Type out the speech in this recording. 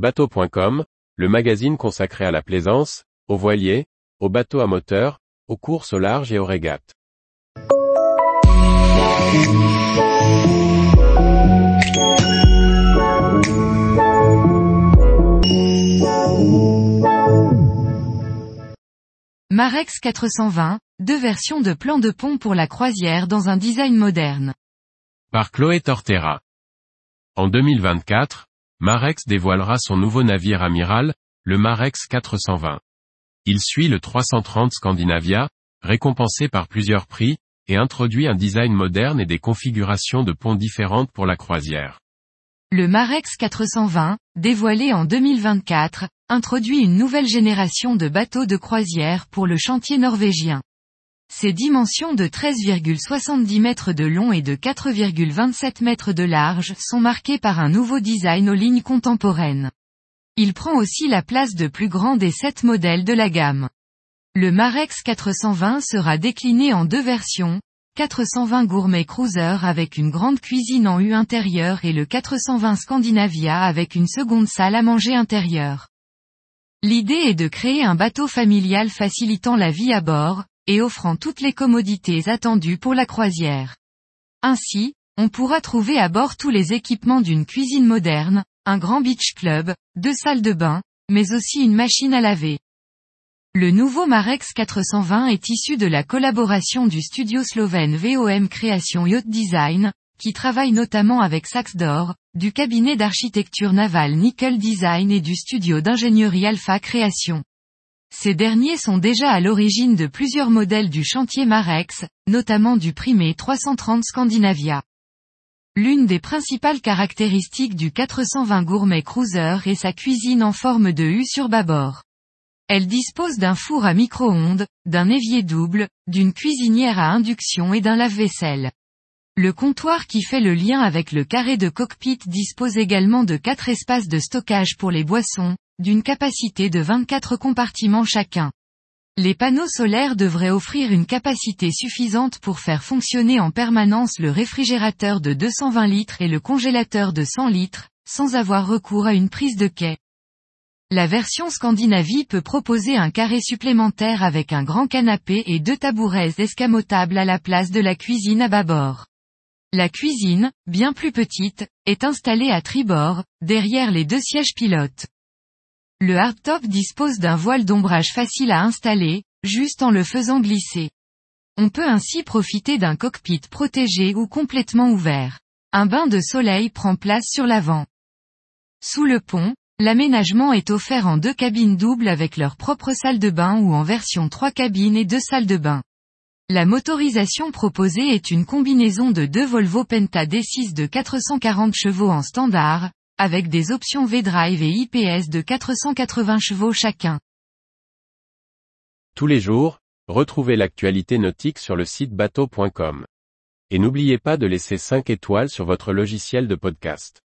Bateau.com, le magazine consacré à la plaisance, aux voiliers, aux bateaux à moteur, aux courses au large et aux régates. Marex 420, deux versions de plan de pont pour la croisière dans un design moderne. Par Chloé Tortera. En 2024, Marex dévoilera son nouveau navire amiral, le Marex 420. Il suit le 330 Scandinavia, récompensé par plusieurs prix, et introduit un design moderne et des configurations de ponts différentes pour la croisière. Le Marex 420, dévoilé en 2024, introduit une nouvelle génération de bateaux de croisière pour le chantier norvégien. Ses dimensions de 13,70 mètres de long et de 4,27 mètres de large sont marquées par un nouveau design aux lignes contemporaines. Il prend aussi la place de plus grand des sept modèles de la gamme. Le Marex 420 sera décliné en deux versions, 420 Gourmet Cruiser avec une grande cuisine en U intérieure et le 420 Scandinavia avec une seconde salle à manger intérieure. L'idée est de créer un bateau familial facilitant la vie à bord, et offrant toutes les commodités attendues pour la croisière. Ainsi, on pourra trouver à bord tous les équipements d'une cuisine moderne, un grand beach club, deux salles de bain, mais aussi une machine à laver. Le nouveau Marex 420 est issu de la collaboration du studio slovène VOM Création Yacht Design, qui travaille notamment avec Saxdor, du cabinet d'architecture navale Nickel Design et du studio d'ingénierie Alpha Création. Ces derniers sont déjà à l'origine de plusieurs modèles du chantier Marex, notamment du primé 330 Scandinavia. L'une des principales caractéristiques du 420 Gourmet Cruiser est sa cuisine en forme de U sur bâbord. Elle dispose d'un four à micro-ondes, d'un évier double, d'une cuisinière à induction et d'un lave-vaisselle. Le comptoir qui fait le lien avec le carré de cockpit dispose également de quatre espaces de stockage pour les boissons, d'une capacité de 24 compartiments chacun. Les panneaux solaires devraient offrir une capacité suffisante pour faire fonctionner en permanence le réfrigérateur de 220 litres et le congélateur de 100 litres, sans avoir recours à une prise de quai. La version Scandinavie peut proposer un carré supplémentaire avec un grand canapé et deux tabourets escamotables à la place de la cuisine à bâbord. La cuisine, bien plus petite, est installée à tribord, derrière les deux sièges pilotes. Le hardtop dispose d'un voile d'ombrage facile à installer, juste en le faisant glisser. On peut ainsi profiter d'un cockpit protégé ou complètement ouvert. Un bain de soleil prend place sur l'avant. Sous le pont, l'aménagement est offert en deux cabines doubles avec leur propre salle de bain ou en version trois cabines et deux salles de bain. La motorisation proposée est une combinaison de deux Volvo Penta D6 de 440 chevaux en standard, avec des options V-Drive et IPS de 480 chevaux chacun. Tous les jours, retrouvez l'actualité nautique sur le site bateau.com. Et n'oubliez pas de laisser 5 étoiles sur votre logiciel de podcast.